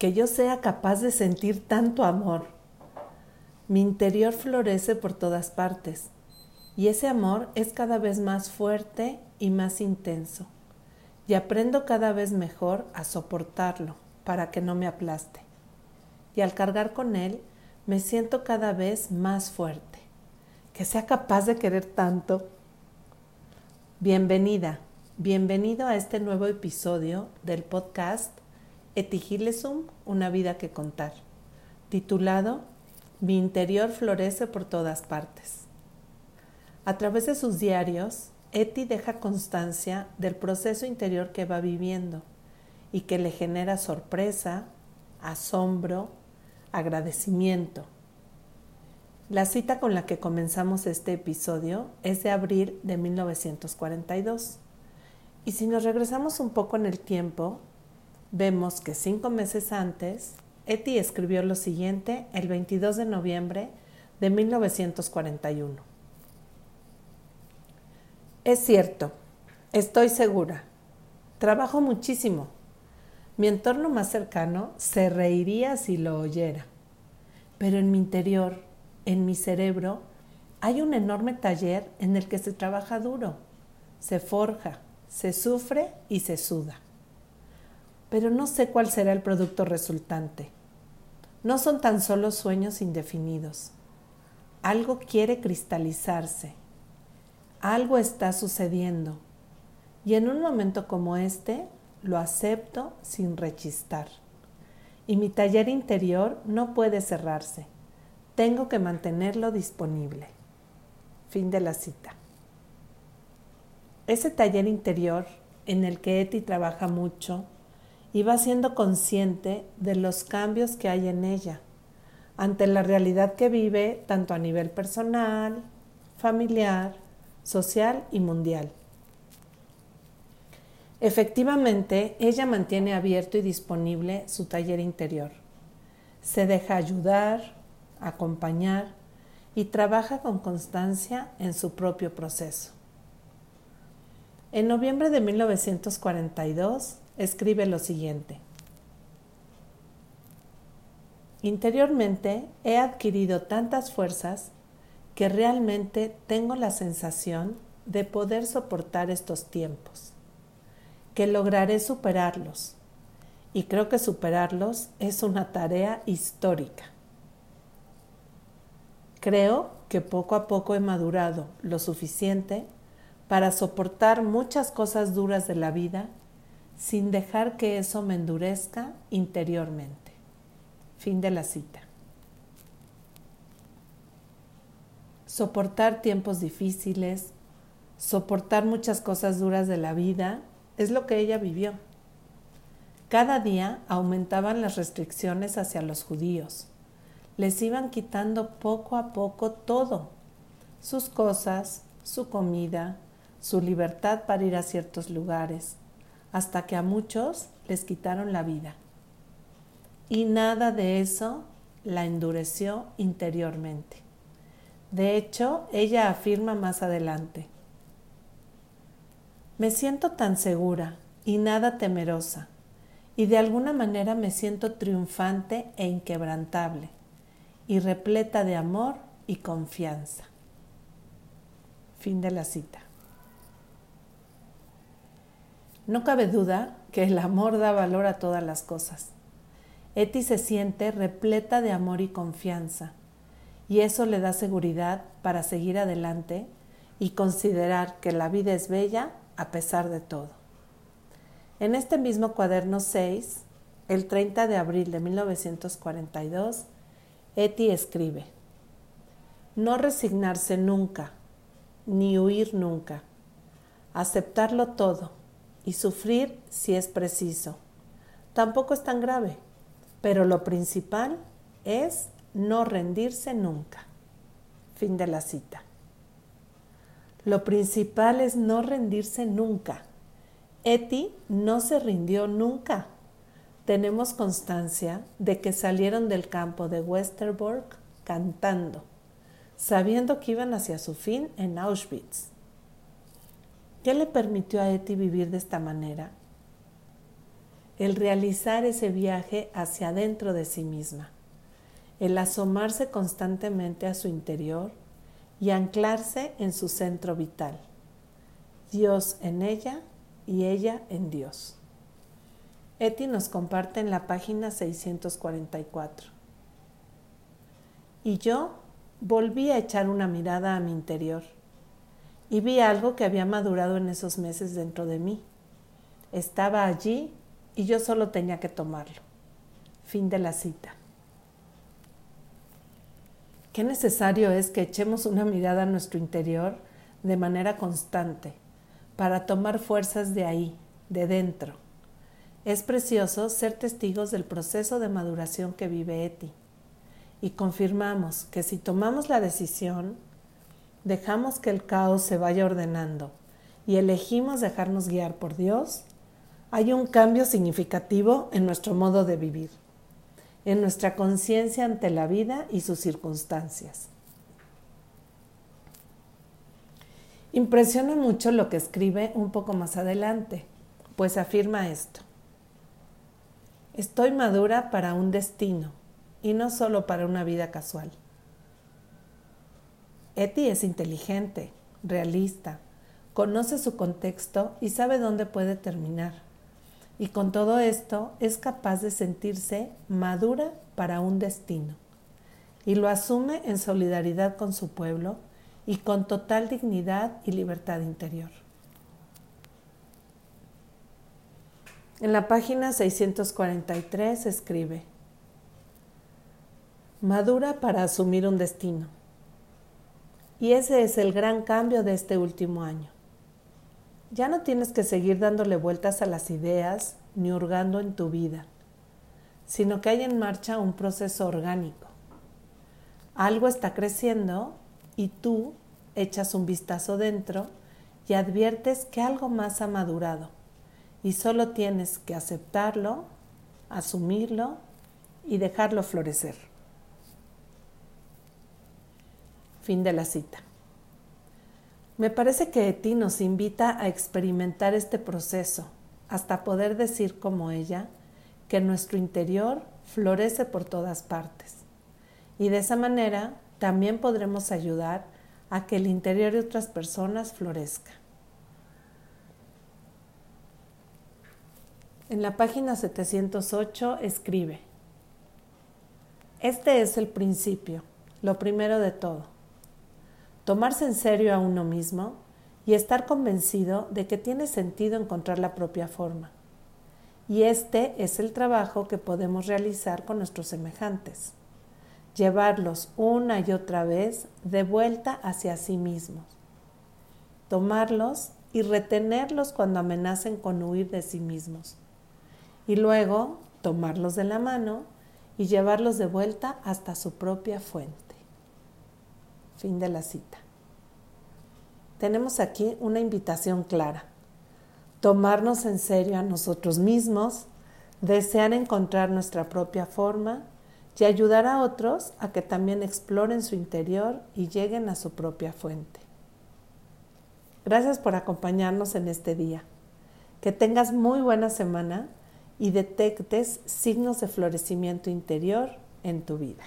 que yo sea capaz de sentir tanto amor. Mi interior florece por todas partes y ese amor es cada vez más fuerte y más intenso y aprendo cada vez mejor a soportarlo para que no me aplaste. Y al cargar con él me siento cada vez más fuerte, que sea capaz de querer tanto. Bienvenida, bienvenido a este nuevo episodio del podcast Etigilesum, una vida que contar, titulado Mi interior florece por todas partes. A través de sus diarios, Eti deja constancia del proceso interior que va viviendo y que le genera sorpresa, asombro, agradecimiento. La cita con la que comenzamos este episodio es de abril de 1942. Y si nos regresamos un poco en el tiempo, vemos que cinco meses antes, Eti escribió lo siguiente el 22 de noviembre de 1941. Es cierto, estoy segura. Trabajo muchísimo. Mi entorno más cercano se reiría si lo oyera. Pero en mi interior, en mi cerebro, hay un enorme taller en el que se trabaja duro, se forja, se sufre y se suda pero no sé cuál será el producto resultante. No son tan solo sueños indefinidos. Algo quiere cristalizarse. Algo está sucediendo. Y en un momento como este, lo acepto sin rechistar. Y mi taller interior no puede cerrarse. Tengo que mantenerlo disponible. Fin de la cita. Ese taller interior en el que Eti trabaja mucho, y va siendo consciente de los cambios que hay en ella ante la realidad que vive tanto a nivel personal, familiar, social y mundial. Efectivamente, ella mantiene abierto y disponible su taller interior. Se deja ayudar, acompañar y trabaja con constancia en su propio proceso. En noviembre de 1942, escribe lo siguiente. Interiormente he adquirido tantas fuerzas que realmente tengo la sensación de poder soportar estos tiempos, que lograré superarlos, y creo que superarlos es una tarea histórica. Creo que poco a poco he madurado lo suficiente para soportar muchas cosas duras de la vida sin dejar que eso me endurezca interiormente. Fin de la cita. Soportar tiempos difíciles, soportar muchas cosas duras de la vida, es lo que ella vivió. Cada día aumentaban las restricciones hacia los judíos. Les iban quitando poco a poco todo, sus cosas, su comida, su libertad para ir a ciertos lugares, hasta que a muchos les quitaron la vida. Y nada de eso la endureció interiormente. De hecho, ella afirma más adelante, me siento tan segura y nada temerosa, y de alguna manera me siento triunfante e inquebrantable, y repleta de amor y confianza. Fin de la cita. No cabe duda que el amor da valor a todas las cosas. Eti se siente repleta de amor y confianza, y eso le da seguridad para seguir adelante y considerar que la vida es bella a pesar de todo. En este mismo cuaderno 6, el 30 de abril de 1942, Eti escribe, No resignarse nunca, ni huir nunca, aceptarlo todo y sufrir si es preciso. Tampoco es tan grave, pero lo principal es no rendirse nunca. Fin de la cita. Lo principal es no rendirse nunca. Eti no se rindió nunca. Tenemos constancia de que salieron del campo de Westerbork cantando, sabiendo que iban hacia su fin en Auschwitz. ¿Qué le permitió a Eti vivir de esta manera? el realizar ese viaje hacia adentro de sí misma, el asomarse constantemente a su interior y anclarse en su centro vital, Dios en ella y ella en Dios. Eti nos comparte en la página 644. Y yo volví a echar una mirada a mi interior y vi algo que había madurado en esos meses dentro de mí. Estaba allí y yo solo tenía que tomarlo. Fin de la cita. Qué necesario es que echemos una mirada a nuestro interior de manera constante para tomar fuerzas de ahí, de dentro. Es precioso ser testigos del proceso de maduración que vive Eti y confirmamos que si tomamos la decisión, dejamos que el caos se vaya ordenando y elegimos dejarnos guiar por Dios, hay un cambio significativo en nuestro modo de vivir, en nuestra conciencia ante la vida y sus circunstancias. Impresiona mucho lo que escribe un poco más adelante, pues afirma esto. Estoy madura para un destino y no solo para una vida casual. Eti es inteligente, realista, conoce su contexto y sabe dónde puede terminar. Y con todo esto es capaz de sentirse madura para un destino. Y lo asume en solidaridad con su pueblo y con total dignidad y libertad interior. En la página 643 escribe, madura para asumir un destino. Y ese es el gran cambio de este último año. Ya no tienes que seguir dándole vueltas a las ideas ni hurgando en tu vida, sino que hay en marcha un proceso orgánico. Algo está creciendo y tú echas un vistazo dentro y adviertes que algo más ha madurado y solo tienes que aceptarlo, asumirlo y dejarlo florecer. Fin de la cita. Me parece que Eti nos invita a experimentar este proceso hasta poder decir como ella que nuestro interior florece por todas partes. Y de esa manera también podremos ayudar a que el interior de otras personas florezca. En la página 708 escribe, Este es el principio, lo primero de todo tomarse en serio a uno mismo y estar convencido de que tiene sentido encontrar la propia forma. Y este es el trabajo que podemos realizar con nuestros semejantes, llevarlos una y otra vez de vuelta hacia sí mismos, tomarlos y retenerlos cuando amenacen con huir de sí mismos, y luego tomarlos de la mano y llevarlos de vuelta hasta su propia fuente. Fin de la cita. Tenemos aquí una invitación clara. Tomarnos en serio a nosotros mismos, desear encontrar nuestra propia forma y ayudar a otros a que también exploren su interior y lleguen a su propia fuente. Gracias por acompañarnos en este día. Que tengas muy buena semana y detectes signos de florecimiento interior en tu vida.